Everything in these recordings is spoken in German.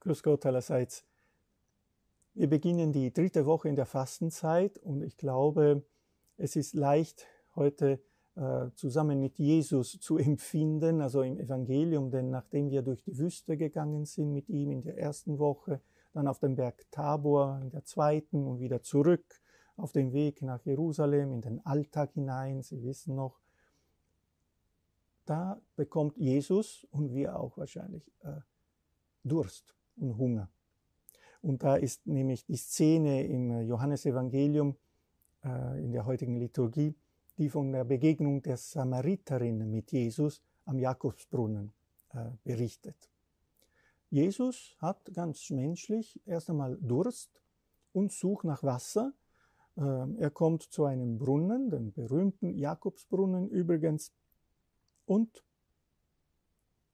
Grüß Gott allerseits. Wir beginnen die dritte Woche in der Fastenzeit und ich glaube, es ist leicht heute äh, zusammen mit Jesus zu empfinden, also im Evangelium, denn nachdem wir durch die Wüste gegangen sind mit ihm in der ersten Woche, dann auf dem Berg Tabor in der zweiten und wieder zurück auf dem Weg nach Jerusalem in den Alltag hinein, Sie wissen noch, da bekommt Jesus und wir auch wahrscheinlich äh, Durst und Hunger. Und da ist nämlich die Szene im Johannesevangelium äh, in der heutigen Liturgie, die von der Begegnung der Samariterin mit Jesus am Jakobsbrunnen äh, berichtet. Jesus hat ganz menschlich erst einmal Durst und sucht nach Wasser. Äh, er kommt zu einem Brunnen, dem berühmten Jakobsbrunnen übrigens, und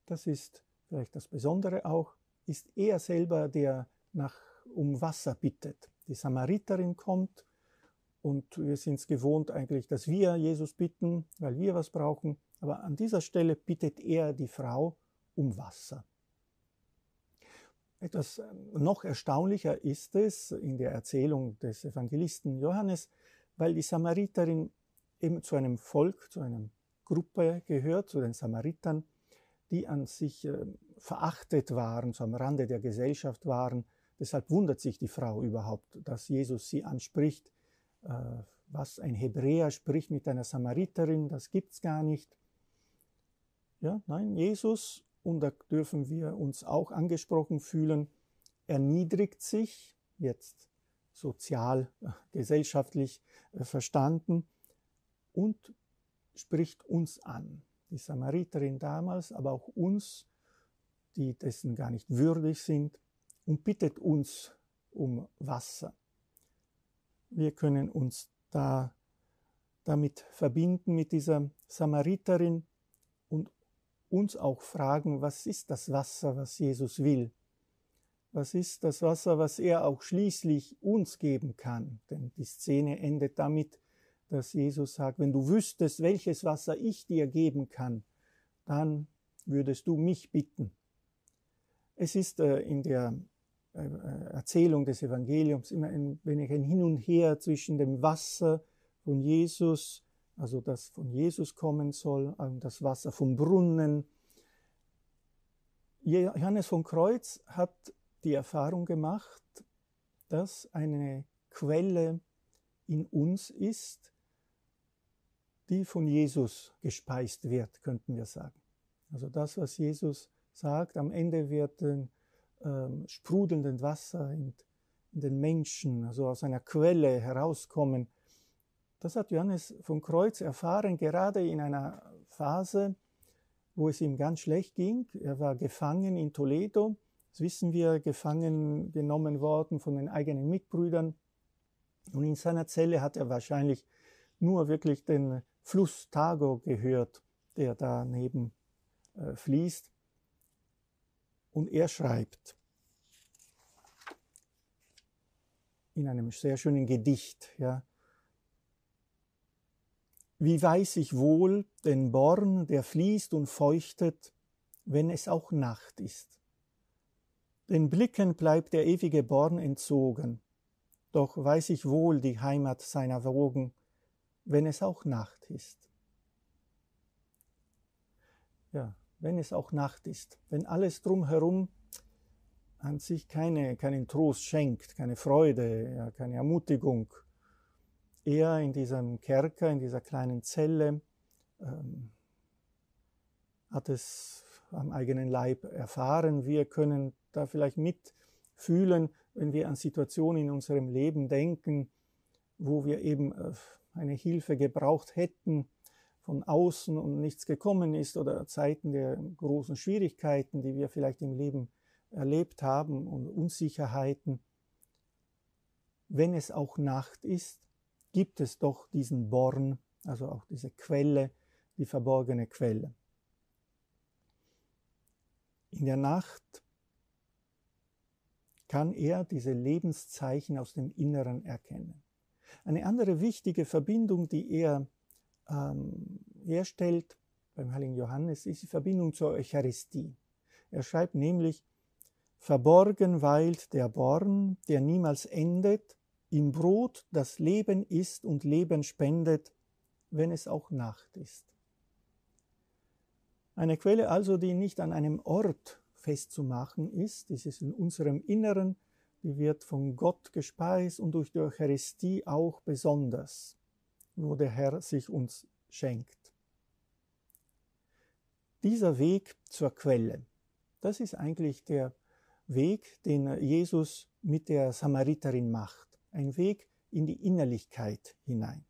das ist vielleicht das Besondere auch, ist er selber, der nach, um Wasser bittet. Die Samariterin kommt und wir sind es gewohnt eigentlich, dass wir Jesus bitten, weil wir was brauchen. Aber an dieser Stelle bittet er die Frau um Wasser. Etwas ähm, noch erstaunlicher ist es in der Erzählung des Evangelisten Johannes, weil die Samariterin eben zu einem Volk, zu einer Gruppe gehört, zu den Samaritern, die an sich ähm, verachtet waren, so am Rande der Gesellschaft waren. Deshalb wundert sich die Frau überhaupt, dass Jesus sie anspricht. Äh, was ein Hebräer spricht mit einer Samariterin, das gibt's gar nicht. Ja, nein, Jesus, und da dürfen wir uns auch angesprochen fühlen, erniedrigt sich, jetzt sozial, äh, gesellschaftlich äh, verstanden, und spricht uns an. Die Samariterin damals, aber auch uns die dessen gar nicht würdig sind, und bittet uns um Wasser. Wir können uns da damit verbinden mit dieser Samariterin uns auch fragen, was ist das Wasser, was Jesus will? Was ist das Wasser, was er auch schließlich uns geben kann? Denn die Szene endet damit, dass Jesus sagt, wenn du wüsstest, welches Wasser ich dir geben kann, dann würdest du mich bitten. Es ist äh, in der äh, Erzählung des Evangeliums immer ein wenig ein Hin und Her zwischen dem Wasser von Jesus, also das von Jesus kommen soll, und das Wasser vom Brunnen. Johannes von Kreuz hat die Erfahrung gemacht, dass eine Quelle in uns ist, die von Jesus gespeist wird, könnten wir sagen. Also das, was Jesus sagt, am Ende wird ein ähm, sprudelnden Wasser in, in den Menschen, also aus einer Quelle herauskommen. Das hat Johannes vom Kreuz erfahren, gerade in einer Phase, wo es ihm ganz schlecht ging. Er war gefangen in Toledo, das wissen wir, gefangen genommen worden von den eigenen Mitbrüdern. Und in seiner Zelle hat er wahrscheinlich nur wirklich den Fluss Tago gehört, der daneben äh, fließt. Und er schreibt in einem sehr schönen Gedicht, ja, wie weiß ich wohl den Born, der fließt und feuchtet, wenn es auch Nacht ist. Den Blicken bleibt der ewige Born entzogen, doch weiß ich wohl die Heimat seiner Wogen, wenn es auch Nacht ist. Ja, wenn es auch Nacht ist, wenn alles drumherum an sich keine, keinen Trost schenkt, keine Freude, ja, keine Ermutigung. Er in diesem Kerker, in dieser kleinen Zelle, ähm, hat es am eigenen Leib erfahren. Wir können da vielleicht mitfühlen, wenn wir an Situationen in unserem Leben denken, wo wir eben äh, eine Hilfe gebraucht hätten, von außen und nichts gekommen ist oder Zeiten der großen Schwierigkeiten, die wir vielleicht im Leben erlebt haben und Unsicherheiten. Wenn es auch Nacht ist, gibt es doch diesen Born, also auch diese Quelle, die verborgene Quelle. In der Nacht kann er diese Lebenszeichen aus dem Inneren erkennen. Eine andere wichtige Verbindung, die er ähm, herstellt beim heiligen Johannes, ist die Verbindung zur Eucharistie. Er schreibt nämlich, Verborgen weilt der Born, der niemals endet, im Brot, das Leben ist und Leben spendet, wenn es auch Nacht ist. Eine Quelle also, die nicht an einem Ort festzumachen ist, die ist in unserem Inneren, die wird von Gott gespeist und durch die Eucharistie auch besonders, wo der Herr sich uns schenkt. Dieser Weg zur Quelle, das ist eigentlich der Weg, den Jesus mit der Samariterin macht. Ein Weg in die Innerlichkeit hinein.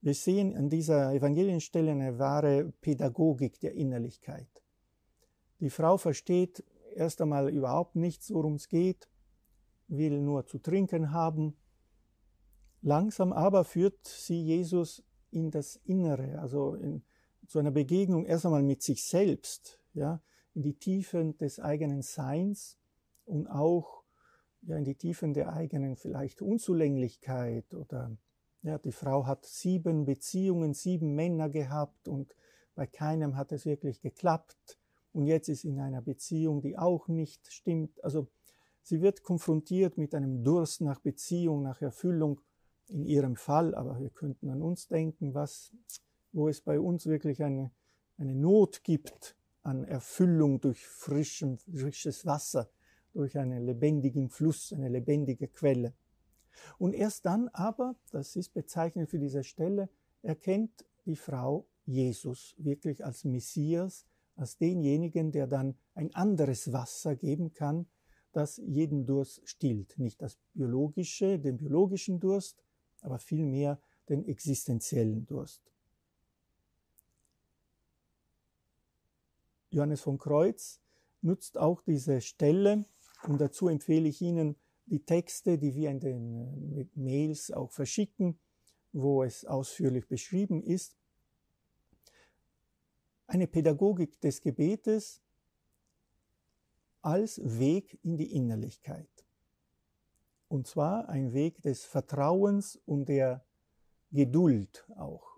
Wir sehen an dieser Evangelienstelle eine wahre Pädagogik der Innerlichkeit. Die Frau versteht erst einmal überhaupt nichts, worum es geht, will nur zu trinken haben. Langsam aber führt sie Jesus in das Innere, also in, zu einer Begegnung erst einmal mit sich selbst, ja, in die Tiefen des eigenen Seins und auch ja, in die Tiefen der eigenen vielleicht Unzulänglichkeit oder ja, die Frau hat sieben Beziehungen, sieben Männer gehabt und bei keinem hat es wirklich geklappt und jetzt ist in einer Beziehung, die auch nicht stimmt. Also sie wird konfrontiert mit einem Durst nach Beziehung, nach Erfüllung in ihrem Fall, aber wir könnten an uns denken, was, wo es bei uns wirklich eine, eine Not gibt an Erfüllung durch frischem, frisches Wasser, durch einen lebendigen Fluss, eine lebendige Quelle. Und erst dann aber, das ist bezeichnend für diese Stelle, erkennt die Frau Jesus wirklich als Messias, als denjenigen, der dann ein anderes Wasser geben kann, das jeden Durst stillt. Nicht das biologische, den biologischen Durst, aber vielmehr den existenziellen Durst. Johannes von Kreuz nutzt auch diese Stelle und dazu empfehle ich Ihnen die Texte, die wir in den äh, Mails auch verschicken, wo es ausführlich beschrieben ist. Eine Pädagogik des Gebetes als Weg in die Innerlichkeit. Und zwar ein Weg des Vertrauens und der Geduld auch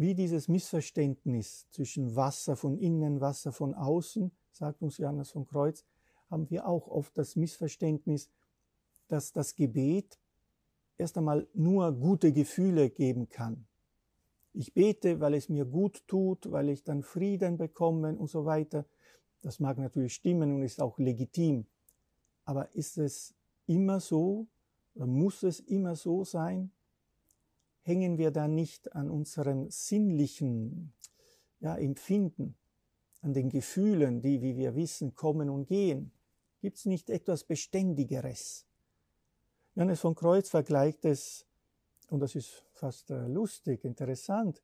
wie dieses Missverständnis zwischen Wasser von innen, Wasser von außen, sagt uns Johannes von Kreuz, haben wir auch oft das Missverständnis, dass das Gebet erst einmal nur gute Gefühle geben kann. Ich bete, weil es mir gut tut, weil ich dann Frieden bekomme und so weiter. Das mag natürlich stimmen und ist auch legitim. Aber ist es immer so oder muss es immer so sein? Hängen wir da nicht an unserem sinnlichen ja, Empfinden, an den Gefühlen, die, wie wir wissen, kommen und gehen? Gibt es nicht etwas Beständigeres? Johannes von Kreuz vergleicht es, und das ist fast äh, lustig, interessant,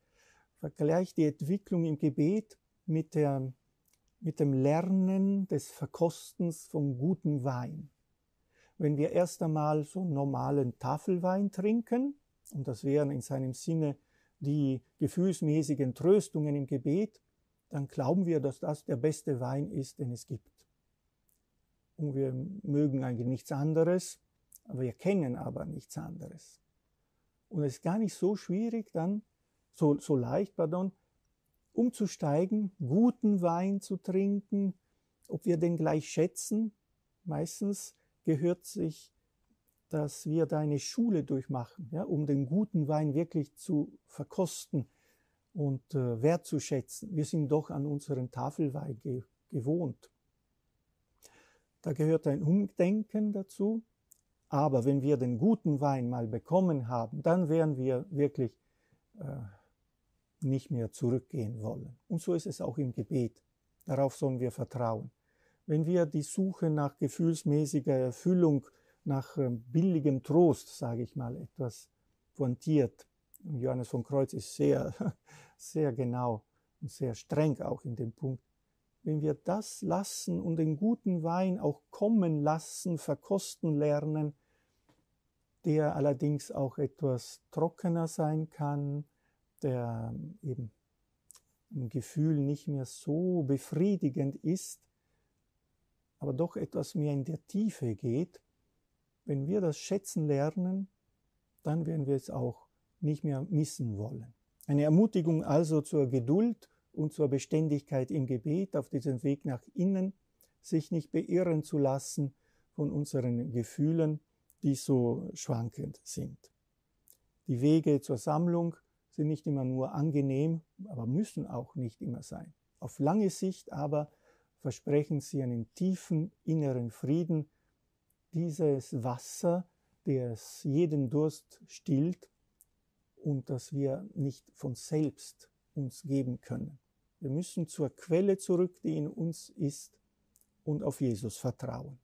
vergleicht die Entwicklung im Gebet mit, der, mit dem Lernen des Verkostens von gutem Wein. Wenn wir erst einmal so normalen Tafelwein trinken, und das wären in seinem Sinne die gefühlsmäßigen Tröstungen im Gebet, dann glauben wir, dass das der beste Wein ist, den es gibt. Und wir mögen eigentlich nichts anderes, aber wir kennen aber nichts anderes. Und es ist gar nicht so schwierig dann, so, so leicht, pardon, umzusteigen, guten Wein zu trinken, ob wir den gleich schätzen. Meistens gehört sich dass wir da eine Schule durchmachen, ja, um den guten Wein wirklich zu verkosten und äh, wertzuschätzen. Wir sind doch an unseren Tafelwein ge gewohnt. Da gehört ein Umdenken dazu. Aber wenn wir den guten Wein mal bekommen haben, dann werden wir wirklich äh, nicht mehr zurückgehen wollen. Und so ist es auch im Gebet. Darauf sollen wir vertrauen. Wenn wir die Suche nach gefühlsmäßiger Erfüllung nach ähm, billigem Trost, sage ich mal, etwas pointiert. Johannes von Kreuz ist sehr, sehr genau und sehr streng auch in dem Punkt. Wenn wir das lassen und den guten Wein auch kommen lassen, verkosten lernen, der allerdings auch etwas trockener sein kann, der ähm, eben im Gefühl nicht mehr so befriedigend ist, aber doch etwas mehr in der Tiefe geht, Wenn wir das schätzen lernen, dann werden wir es auch nicht mehr missen wollen. Eine Ermutigung also zur Geduld und zur Beständigkeit im Gebet auf diesem Weg nach innen, sich nicht beirren zu lassen von unseren Gefühlen, die so schwankend sind. Die Wege zur Sammlung sind nicht immer nur angenehm, aber müssen auch nicht immer sein. Auf lange Sicht aber versprechen sie einen tiefen inneren Frieden, dieses Wasser, das jeden Durst stillt und das wir nicht von selbst uns geben können. Wir müssen zur Quelle zurück, die in uns ist, und auf Jesus vertrauen.